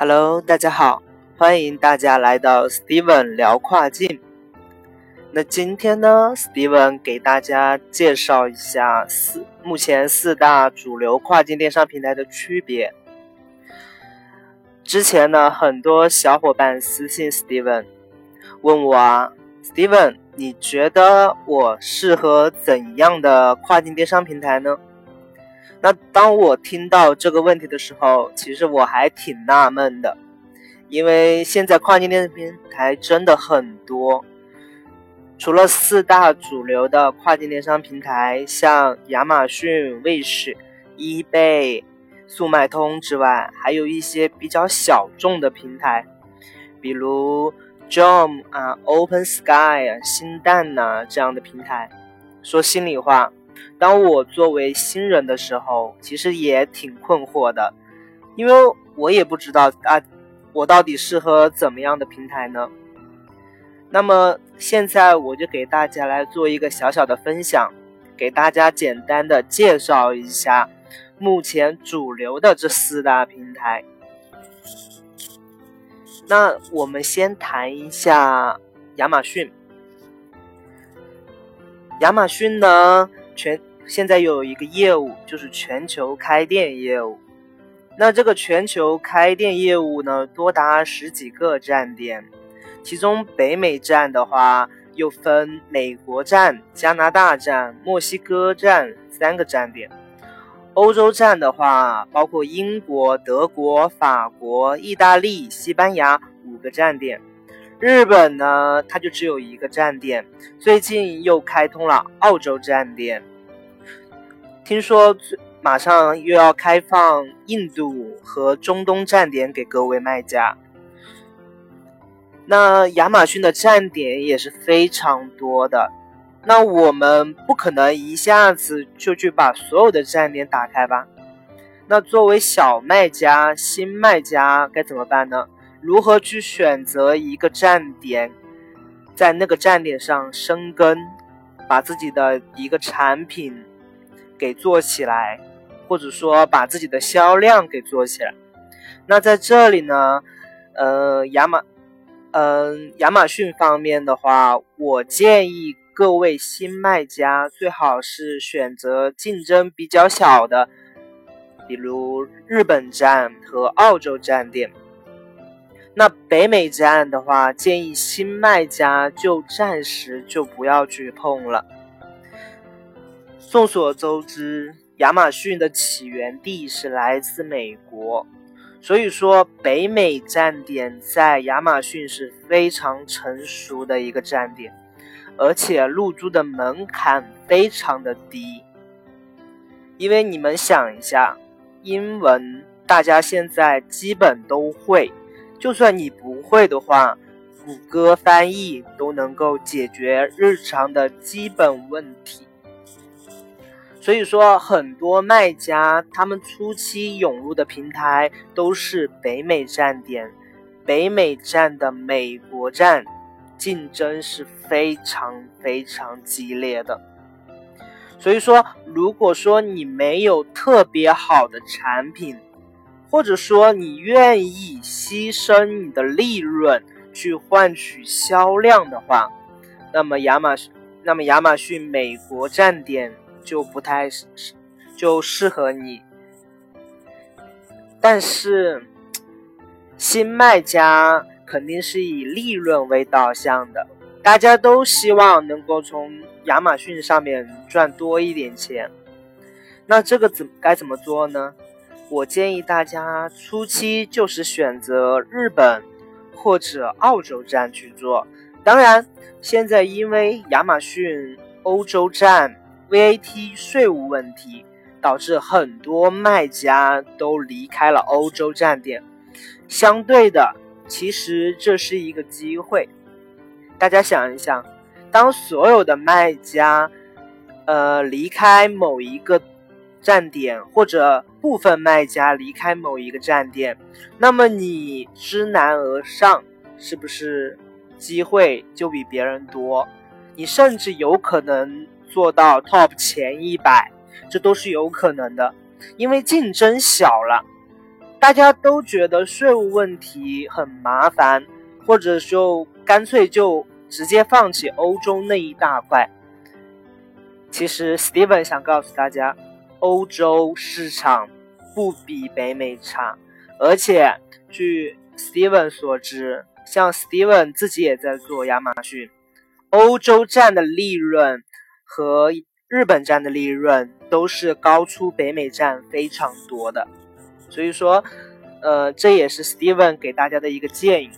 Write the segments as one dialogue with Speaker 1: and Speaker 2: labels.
Speaker 1: Hello，大家好，欢迎大家来到 Steven 聊跨境。那今天呢，Steven 给大家介绍一下四目前四大主流跨境电商平台的区别。之前呢，很多小伙伴私信 Steven 问我啊，Steven，你觉得我适合怎样的跨境电商平台呢？那当我听到这个问题的时候，其实我还挺纳闷的，因为现在跨境电商平台真的很多，除了四大主流的跨境电商平台，像亚马逊、Wish、eBay、速卖通之外，还有一些比较小众的平台，比如 Jom 啊、Open Sky 啊、新蛋呐这样的平台。说心里话。当我作为新人的时候，其实也挺困惑的，因为我也不知道啊，我到底适合怎么样的平台呢？那么现在我就给大家来做一个小小的分享，给大家简单的介绍一下目前主流的这四大平台。那我们先谈一下亚马逊，亚马逊呢？全现在有一个业务，就是全球开店业务。那这个全球开店业务呢，多达十几个站点，其中北美站的话，又分美国站、加拿大站、墨西哥站三个站点；欧洲站的话，包括英国、德国、法国、意大利、西班牙五个站点。日本呢，它就只有一个站点，最近又开通了澳洲站点。听说马上又要开放印度和中东站点给各位卖家。那亚马逊的站点也是非常多的，那我们不可能一下子就去把所有的站点打开吧？那作为小卖家、新卖家该怎么办呢？如何去选择一个站点，在那个站点上生根，把自己的一个产品给做起来，或者说把自己的销量给做起来。那在这里呢，呃，亚马，嗯，亚马逊方面的话，我建议各位新卖家最好是选择竞争比较小的，比如日本站和澳洲站点。那北美站的话，建议新卖家就暂时就不要去碰了。众所周知，亚马逊的起源地是来自美国，所以说北美站点在亚马逊是非常成熟的一个站点，而且入驻的门槛非常的低。因为你们想一下，英文大家现在基本都会。就算你不会的话，谷歌翻译都能够解决日常的基本问题。所以说，很多卖家他们初期涌入的平台都是北美站点，北美站的美国站竞争是非常非常激烈的。所以说，如果说你没有特别好的产品，或者说你愿意牺牲你的利润去换取销量的话，那么亚马逊，那么亚马逊美国站点就不太适，就适合你。但是新卖家肯定是以利润为导向的，大家都希望能够从亚马逊上面赚多一点钱。那这个怎该怎么做呢？我建议大家初期就是选择日本或者澳洲站去做。当然，现在因为亚马逊欧洲站 VAT 税务问题，导致很多卖家都离开了欧洲站点。相对的，其实这是一个机会。大家想一想，当所有的卖家，呃，离开某一个。站点或者部分卖家离开某一个站点，那么你知难而上，是不是机会就比别人多？你甚至有可能做到 top 前一百，这都是有可能的，因为竞争小了。大家都觉得税务问题很麻烦，或者就干脆就直接放弃欧洲那一大块。其实，Steven 想告诉大家，欧洲市场不比北美差，而且据 Steven 所知，像 Steven 自己也在做亚马逊，欧洲站的利润和日本站的利润都是高出北美站非常多的。所以说，呃，这也是 Steven 给大家的一个建议。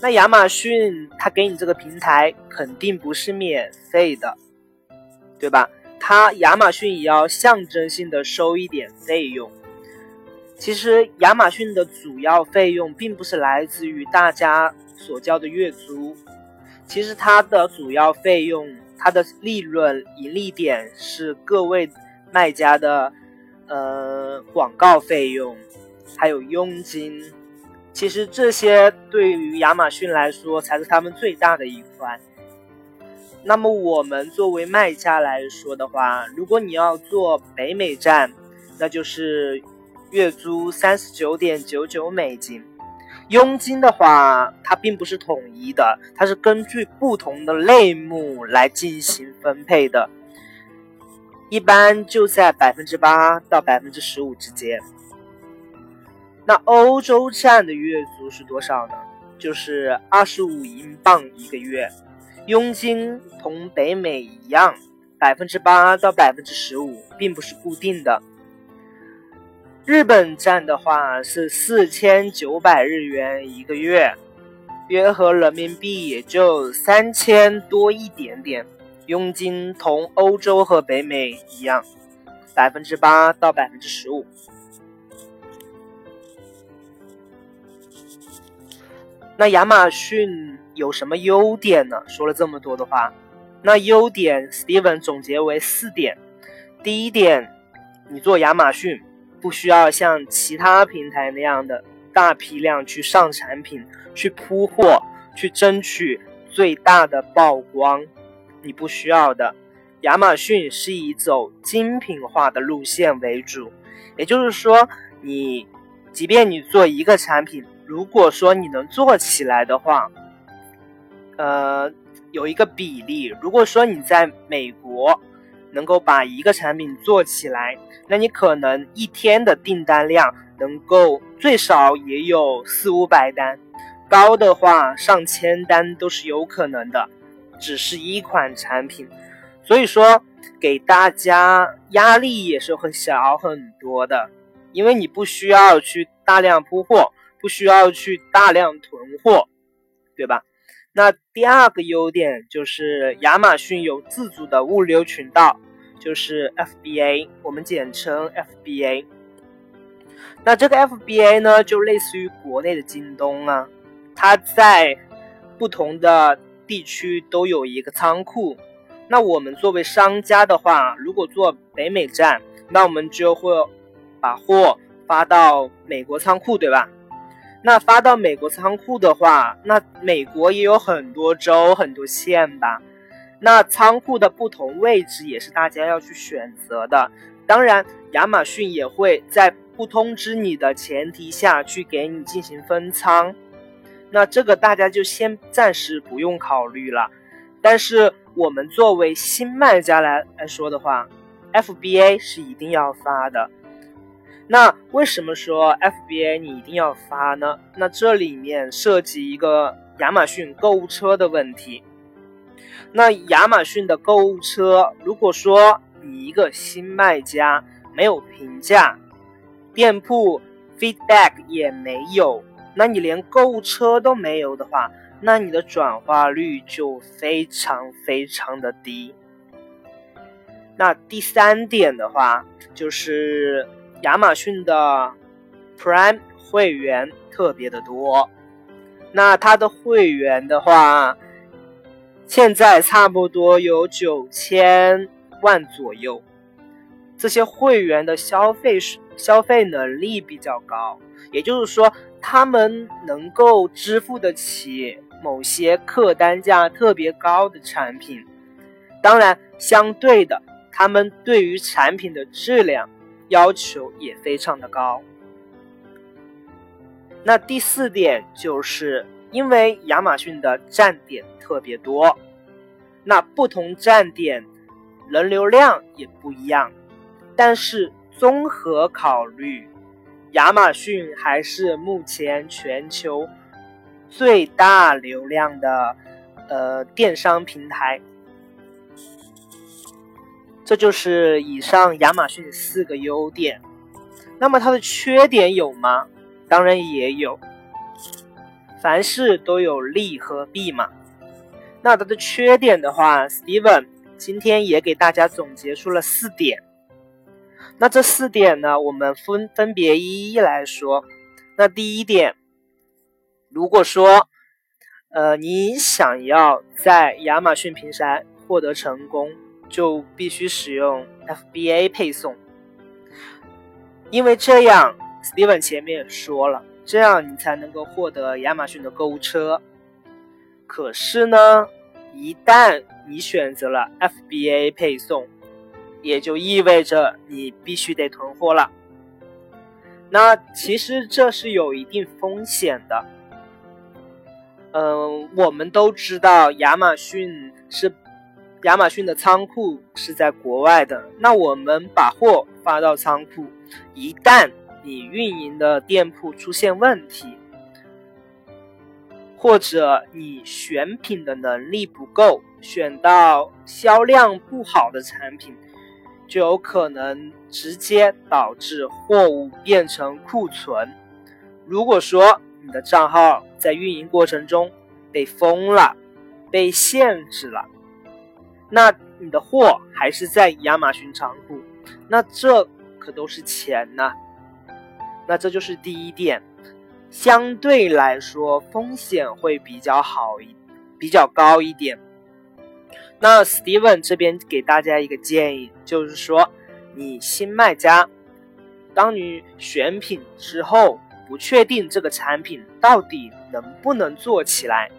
Speaker 1: 那亚马逊它给你这个平台肯定不是免费的，对吧？它亚马逊也要象征性的收一点费用。其实亚马逊的主要费用并不是来自于大家所交的月租，其实它的主要费用，它的利润盈利点是各位卖家的。呃，广告费用，还有佣金，其实这些对于亚马逊来说才是他们最大的一块。那么我们作为卖家来说的话，如果你要做北美站，那就是月租三十九点九九美金。佣金的话，它并不是统一的，它是根据不同的类目来进行分配的。一般就在百分之八到百分之十五之间。那欧洲站的月租是多少呢？就是二十五英镑一个月，佣金同北美一样，百分之八到百分之十五，并不是固定的。日本站的话是四千九百日元一个月，约合人民币也就三千多一点点。佣金同欧洲和北美一样，百分之八到百分之十五。那亚马逊有什么优点呢？说了这么多的话，那优点 Steven 总结为四点。第一点，你做亚马逊不需要像其他平台那样的大批量去上产品、去铺货、去争取最大的曝光。你不需要的，亚马逊是以走精品化的路线为主，也就是说，你即便你做一个产品，如果说你能做起来的话，呃，有一个比例，如果说你在美国能够把一个产品做起来，那你可能一天的订单量能够最少也有四五百单，高的话上千单都是有可能的。只是一款产品，所以说给大家压力也是会小很多的，因为你不需要去大量铺货，不需要去大量囤货，对吧？那第二个优点就是亚马逊有自主的物流渠道，就是 FBA，我们简称 FBA。那这个 FBA 呢，就类似于国内的京东啊，它在不同的。地区都有一个仓库，那我们作为商家的话，如果做北美站，那我们就会把货发到美国仓库，对吧？那发到美国仓库的话，那美国也有很多州、很多县吧？那仓库的不同位置也是大家要去选择的。当然，亚马逊也会在不通知你的前提下去给你进行分仓。那这个大家就先暂时不用考虑了，但是我们作为新卖家来来说的话，FBA 是一定要发的。那为什么说 FBA 你一定要发呢？那这里面涉及一个亚马逊购物车的问题。那亚马逊的购物车，如果说你一个新卖家没有评价，店铺 feedback 也没有。那你连购物车都没有的话，那你的转化率就非常非常的低。那第三点的话，就是亚马逊的 Prime 会员特别的多。那它的会员的话，现在差不多有九千万左右。这些会员的消费消费能力比较高，也就是说。他们能够支付得起某些客单价特别高的产品，当然，相对的，他们对于产品的质量要求也非常的高。那第四点就是因为亚马逊的站点特别多，那不同站点人流量也不一样，但是综合考虑，亚马逊还是目前全球最大流量的呃电商平台。这就是以上亚马逊四个优点。那么它的缺点有吗？当然也有。凡事都有利和弊嘛。那它的缺点的话，Steven 今天也给大家总结出了四点。那这四点呢，我们分分别一一来说。那第一点，如果说，呃，你想要在亚马逊平台获得成功，就必须使用 FBA 配送，因为这样，Steven 前面也说了，这样你才能够获得亚马逊的购物车。可是呢，一旦你选择了 FBA 配送，也就意味着你必须得囤货了。那其实这是有一定风险的。嗯，我们都知道亚马逊是。亚马逊的仓库是在国外的，那我们把货发到仓库，一旦你运营的店铺出现问题，或者你选品的能力不够，选到销量不好的产品，就有可能直接导致货物变成库存。如果说你的账号在运营过程中被封了，被限制了。那你的货还是在亚马逊仓库，那这可都是钱呐。那这就是第一点，相对来说风险会比较好一，比较高一点。那 Steven 这边给大家一个建议，就是说，你新卖家，当你选品之后，不确定这个产品到底能不能做起来，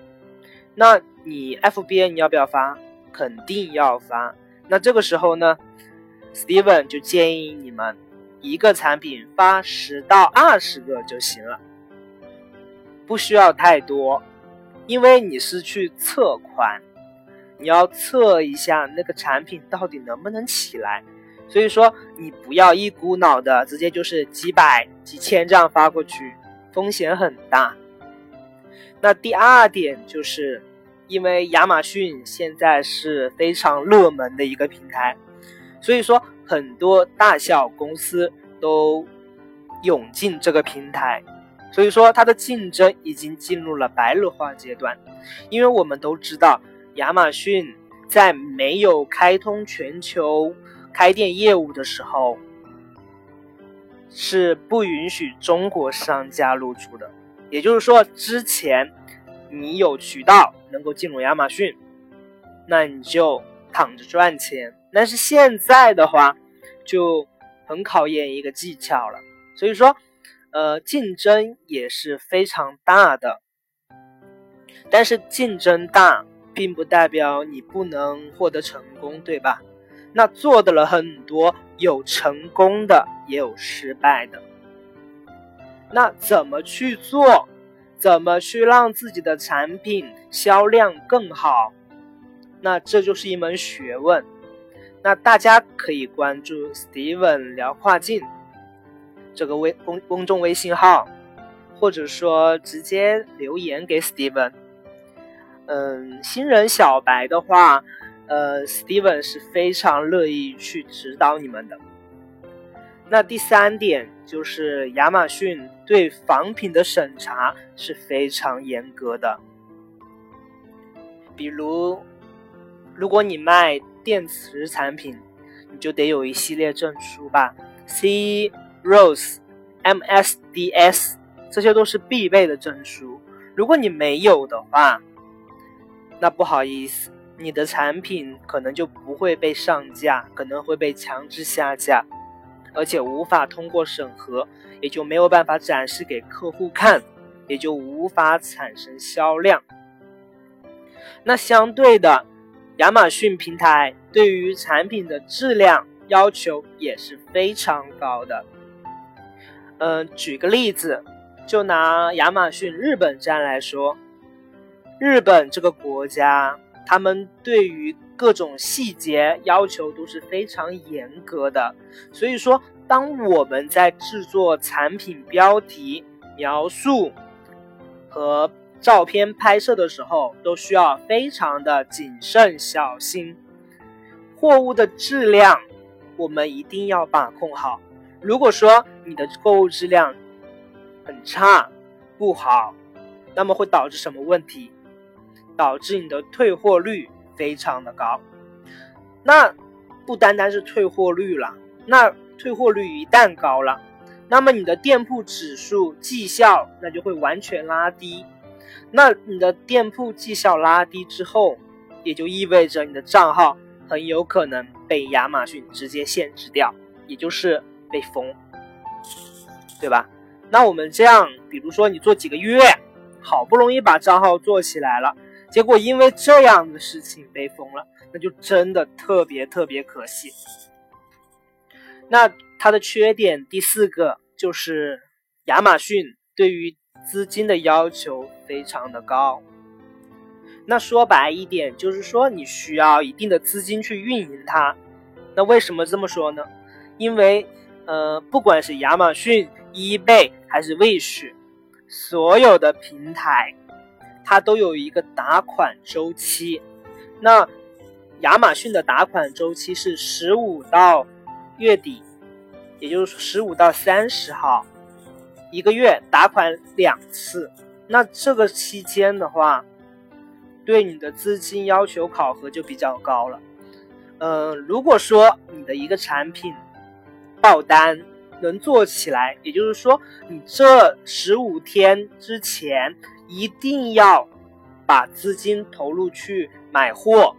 Speaker 1: 那你 FBA 你要不要发？肯定要发。那这个时候呢，Steven 就建议你们一个产品发十到二十个就行了，不需要太多，因为你是去测款，你要测一下那个产品到底能不能起来。所以说，你不要一股脑的直接就是几百、几千这样发过去，风险很大。那第二点就是。因为亚马逊现在是非常热门的一个平台，所以说很多大小公司都涌进这个平台，所以说它的竞争已经进入了白热化阶段。因为我们都知道，亚马逊在没有开通全球开店业务的时候，是不允许中国商家入驻的，也就是说之前。你有渠道能够进入亚马逊，那你就躺着赚钱。但是现在的话，就很考验一个技巧了。所以说，呃，竞争也是非常大的。但是竞争大，并不代表你不能获得成功，对吧？那做的了很多，有成功的，也有失败的。那怎么去做？怎么去让自己的产品销量更好？那这就是一门学问。那大家可以关注 Steven 聊跨境这个微公公众微信号，或者说直接留言给 Steven。嗯，新人小白的话，呃，Steven 是非常乐意去指导你们的。那第三点就是亚马逊对仿品的审查是非常严格的。比如，如果你卖电池产品，你就得有一系列证书吧，C、Rose、MSDS，这些都是必备的证书。如果你没有的话，那不好意思，你的产品可能就不会被上架，可能会被强制下架。而且无法通过审核，也就没有办法展示给客户看，也就无法产生销量。那相对的，亚马逊平台对于产品的质量要求也是非常高的。嗯，举个例子，就拿亚马逊日本站来说，日本这个国家，他们对于各种细节要求都是非常严格的。所以说，当我们在制作产品标题、描述和照片拍摄的时候，都需要非常的谨慎小心。货物的质量，我们一定要把控好。如果说你的货物质量很差、不好，那么会导致什么问题？导致你的退货率非常的高。那不单单是退货率了，那退货率一旦高了，那么你的店铺指数绩效那就会完全拉低。那你的店铺绩效拉低之后，也就意味着你的账号很有可能被亚马逊直接限制掉，也就是。被封，对吧？那我们这样，比如说你做几个月，好不容易把账号做起来了，结果因为这样的事情被封了，那就真的特别特别可惜。那它的缺点第四个就是亚马逊对于资金的要求非常的高。那说白一点，就是说你需要一定的资金去运营它。那为什么这么说呢？因为呃，不管是亚马逊、eBay 还是 Wish，所有的平台，它都有一个打款周期。那亚马逊的打款周期是十五到月底，也就是十五到三十号，一个月打款两次。那这个期间的话，对你的资金要求考核就比较高了。嗯，如果说你的一个产品，爆单能做起来，也就是说，你这十五天之前一定要把资金投入去买货，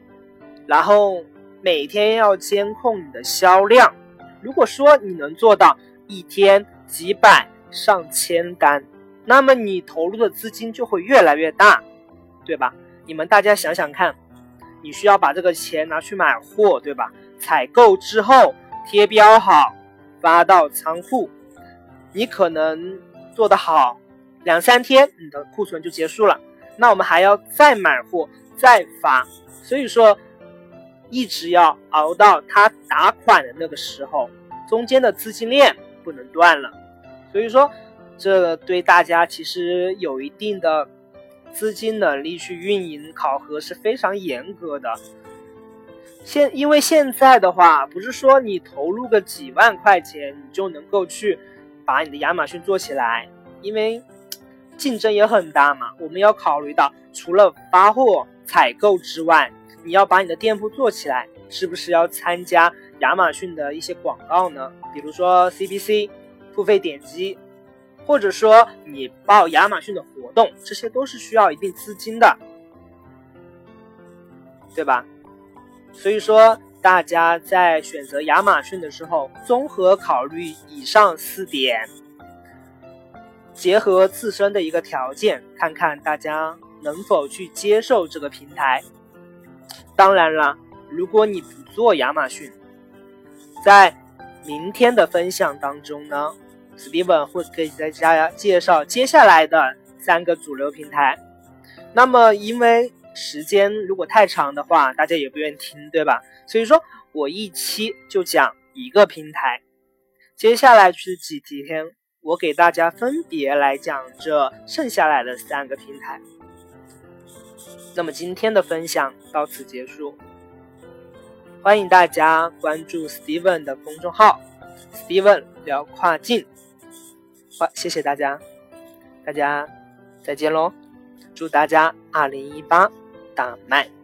Speaker 1: 然后每天要监控你的销量。如果说你能做到一天几百上千单，那么你投入的资金就会越来越大，对吧？你们大家想想看，你需要把这个钱拿去买货，对吧？采购之后贴标好。发到仓库，你可能做得好，两三天你的库存就结束了。那我们还要再买货再发，所以说一直要熬到他打款的那个时候，中间的资金链不能断了。所以说，这对大家其实有一定的资金能力去运营考核是非常严格的。现因为现在的话，不是说你投入个几万块钱，你就能够去把你的亚马逊做起来，因为竞争也很大嘛。我们要考虑到，除了发货、采购之外，你要把你的店铺做起来，是不是要参加亚马逊的一些广告呢？比如说 CPC、付费点击，或者说你报亚马逊的活动，这些都是需要一定资金的，对吧？所以说，大家在选择亚马逊的时候，综合考虑以上四点，结合自身的一个条件，看看大家能否去接受这个平台。当然了，如果你不做亚马逊，在明天的分享当中呢，Steven 会给大家介绍接下来的三个主流平台。那么，因为时间如果太长的话，大家也不愿意听，对吧？所以说我一期就讲一个平台，接下来是几天，我给大家分别来讲这剩下来的三个平台。那么今天的分享到此结束，欢迎大家关注 Steven 的公众号，Steven 聊跨境。好，谢谢大家，大家再见喽，祝大家二零一八。大卖。